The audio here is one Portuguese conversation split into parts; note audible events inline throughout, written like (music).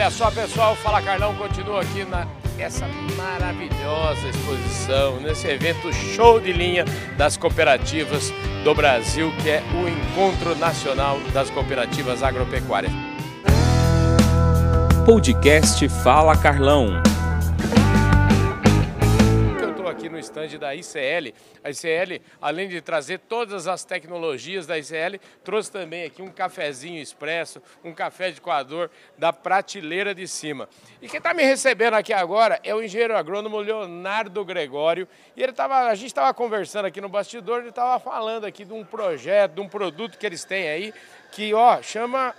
Olha só, pessoal, Fala Carlão continua aqui na essa maravilhosa exposição, nesse evento show de linha das cooperativas do Brasil, que é o Encontro Nacional das Cooperativas Agropecuárias. Podcast Fala Carlão aqui no estande da ICL. A ICL, além de trazer todas as tecnologias da ICL, trouxe também aqui um cafezinho expresso, um café de coador da prateleira de cima. E quem está me recebendo aqui agora é o engenheiro agrônomo Leonardo Gregório. E ele tava, a gente estava conversando aqui no bastidor, ele estava falando aqui de um projeto, de um produto que eles têm aí, que ó, chama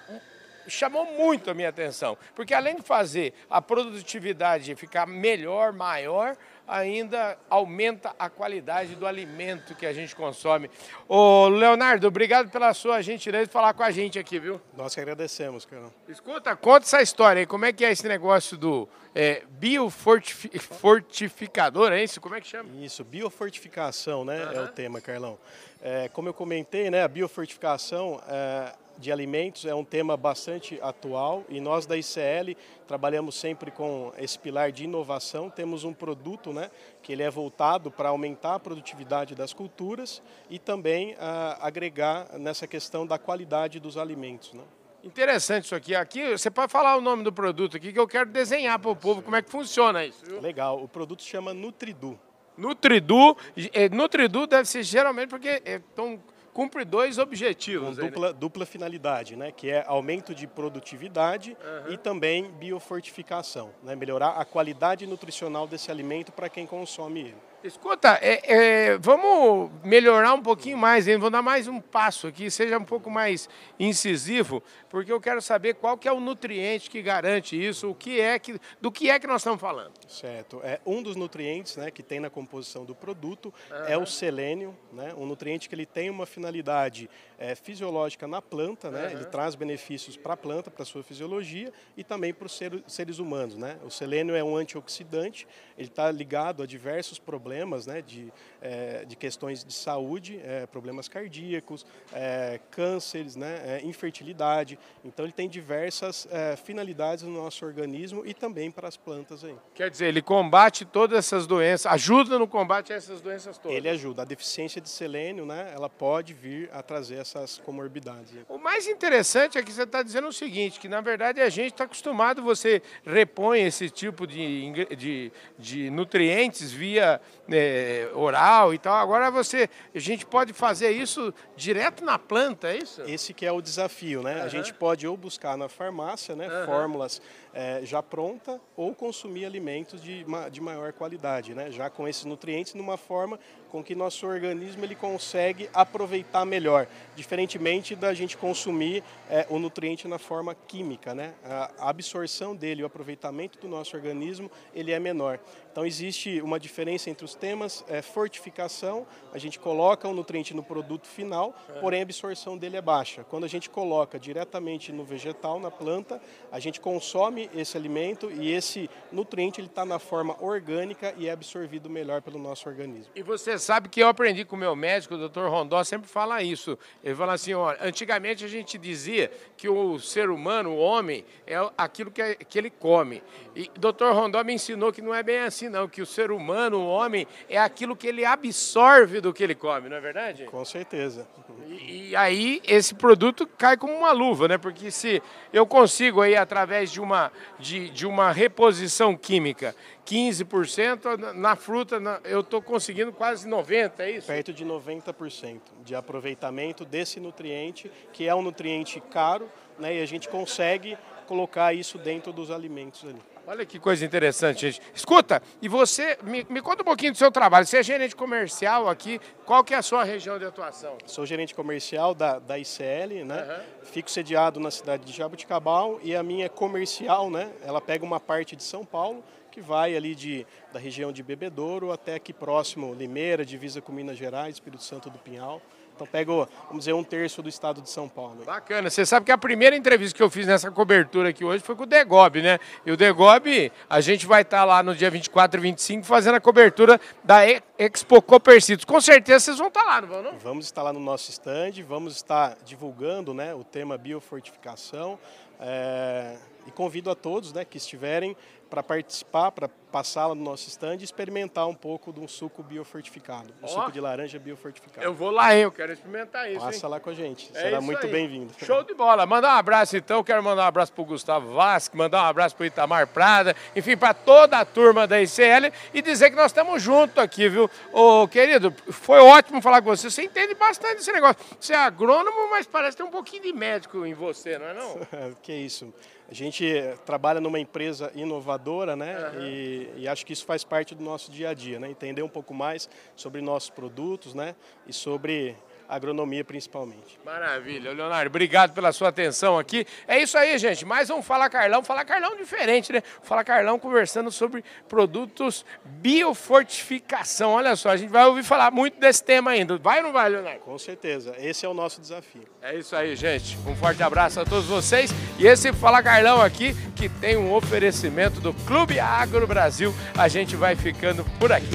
chamou muito a minha atenção, porque além de fazer a produtividade ficar melhor, maior, ainda aumenta a qualidade do alimento que a gente consome. Ô Leonardo, obrigado pela sua gentileza de falar com a gente aqui, viu? Nós que agradecemos, cara. Escuta, conta essa história aí, como é que é esse negócio do é, biofortificador, é isso? Como é que chama? Isso, biofortificação, né, uhum. é o tema, Carlão. É, como eu comentei, né, a biofortificação... É, de alimentos é um tema bastante atual e nós da ICL trabalhamos sempre com esse pilar de inovação. Temos um produto né, que ele é voltado para aumentar a produtividade das culturas e também ah, agregar nessa questão da qualidade dos alimentos. Né? Interessante isso aqui. Aqui você pode falar o nome do produto aqui que eu quero desenhar para o povo como é que funciona isso. Viu? Legal. O produto se chama Nutridu. Nutridu, é, Nutridu deve ser geralmente porque estão é, cumpre dois objetivos. Com dupla, aí, né? dupla finalidade, né? que é aumento de produtividade uhum. e também biofortificação, né? melhorar a qualidade nutricional desse alimento para quem consome ele. Escuta, é, é, vamos melhorar um pouquinho mais, hein? vou dar mais um passo aqui, seja um pouco mais incisivo, porque eu quero saber qual que é o nutriente que garante isso, o que é que, do que é que nós estamos falando. Certo, é um dos nutrientes né, que tem na composição do produto uhum. é o selênio, né, um nutriente que ele tem uma finalidade é, fisiológica na planta, né, uhum. ele traz benefícios para a planta, para a sua fisiologia e também para os seres humanos. Né? O selênio é um antioxidante, ele está ligado a diversos problemas problemas né, de, é, de questões de saúde, é, problemas cardíacos, é, cânceres, né, infertilidade. Então ele tem diversas finalidades no nosso organismo e também para as plantas aí. Quer dizer, ele combate todas essas doenças, ajuda no combate a essas doenças todas. Ele ajuda. A deficiência de selênio, né, ela pode vir a trazer essas comorbidades. O mais interessante é que você está dizendo o seguinte, que na verdade a gente está acostumado, você repõe esse tipo de, de, de nutrientes via é, oral e tal. Agora você, a gente pode fazer isso direto na planta, é isso? Esse que é o desafio, né? Uhum. A gente pode ou buscar na farmácia, né, uhum. fórmulas é, já pronta ou consumir alimentos de, de maior qualidade, né? já com esses nutrientes numa forma com que nosso organismo ele consegue aproveitar melhor, diferentemente da gente consumir é, o nutriente na forma química, né? A absorção dele, o aproveitamento do nosso organismo, ele é menor. Então existe uma diferença entre os temas, é, fortificação, a gente coloca o nutriente no produto final, porém a absorção dele é baixa. Quando a gente coloca diretamente no vegetal, na planta, a gente consome esse alimento e esse nutriente está na forma orgânica e é absorvido melhor pelo nosso organismo. E você sabe que eu aprendi com o meu médico, o doutor Rondó, sempre fala isso. Ele fala assim, ó, antigamente a gente dizia que o ser humano, o homem, é aquilo que, é, que ele come. E o doutor Rondó me ensinou que não é bem assim não, que o ser humano, o homem, é aquilo que ele absorve do que ele come, não é verdade? Com certeza. E, e aí esse produto cai como uma luva, né? Porque se eu consigo aí, através de uma, de, de uma reposição química, 15%, na fruta eu estou conseguindo quase 90%, é isso? Perto de 90% de aproveitamento desse nutriente, que é um nutriente caro, né, e a gente consegue colocar isso dentro dos alimentos ali. Olha que coisa interessante, gente. Escuta, e você, me, me, conta um pouquinho do seu trabalho. Você é gerente comercial aqui, qual que é a sua região de atuação? Sou gerente comercial da, da ICL, né? Uhum. Fico sediado na cidade de Jabuticabal e a minha comercial, né? Ela pega uma parte de São Paulo, que vai ali de, da região de Bebedouro até aqui próximo, Limeira, divisa com Minas Gerais, Espírito Santo do Pinhal. Então pego, vamos dizer, um terço do estado de São Paulo. Bacana. Você sabe que a primeira entrevista que eu fiz nessa cobertura aqui hoje foi com o Degob, né? E o Degob, a gente vai estar lá no dia 24 e 25 fazendo a cobertura da Expo Copercitos. Com certeza vocês vão estar lá, não vão não? Vamos estar lá no nosso stand, vamos estar divulgando né, o tema biofortificação. É, e convido a todos né, que estiverem para participar, para passar lá no nosso stand e experimentar um pouco de um suco biofortificado, um oh, suco de laranja biofortificado. Eu vou lá, hein? Eu quero experimentar isso. Passa hein? lá com a gente, é será muito bem-vindo. Show de bola. Mandar um abraço então, quero mandar um abraço para o Gustavo Vasque, mandar um abraço para o Itamar Prada, enfim, para toda a turma da ICL e dizer que nós estamos juntos aqui, viu? Ô, querido, foi ótimo falar com você. Você entende bastante desse negócio. Você é agrônomo, mas parece ter um pouquinho de médico em você, não é não? (laughs) que isso. A gente trabalha numa empresa inovadora, né? Uhum. E, e, acho que isso faz parte do nosso dia a dia, né? Entender um pouco mais sobre nossos produtos, né? E sobre agronomia principalmente. Maravilha. Leonardo, obrigado pela sua atenção aqui. É isso aí, gente. Mais um Fala Carlão. Fala Carlão diferente, né? Fala Carlão conversando sobre produtos biofortificação. Olha só, a gente vai ouvir falar muito desse tema ainda. Vai ou não vai, Leonardo? Com certeza. Esse é o nosso desafio. É isso aí, gente. Um forte abraço a todos vocês. E esse Fala Carlão aqui, que tem um oferecimento do Clube Agro Brasil. A gente vai ficando por aqui.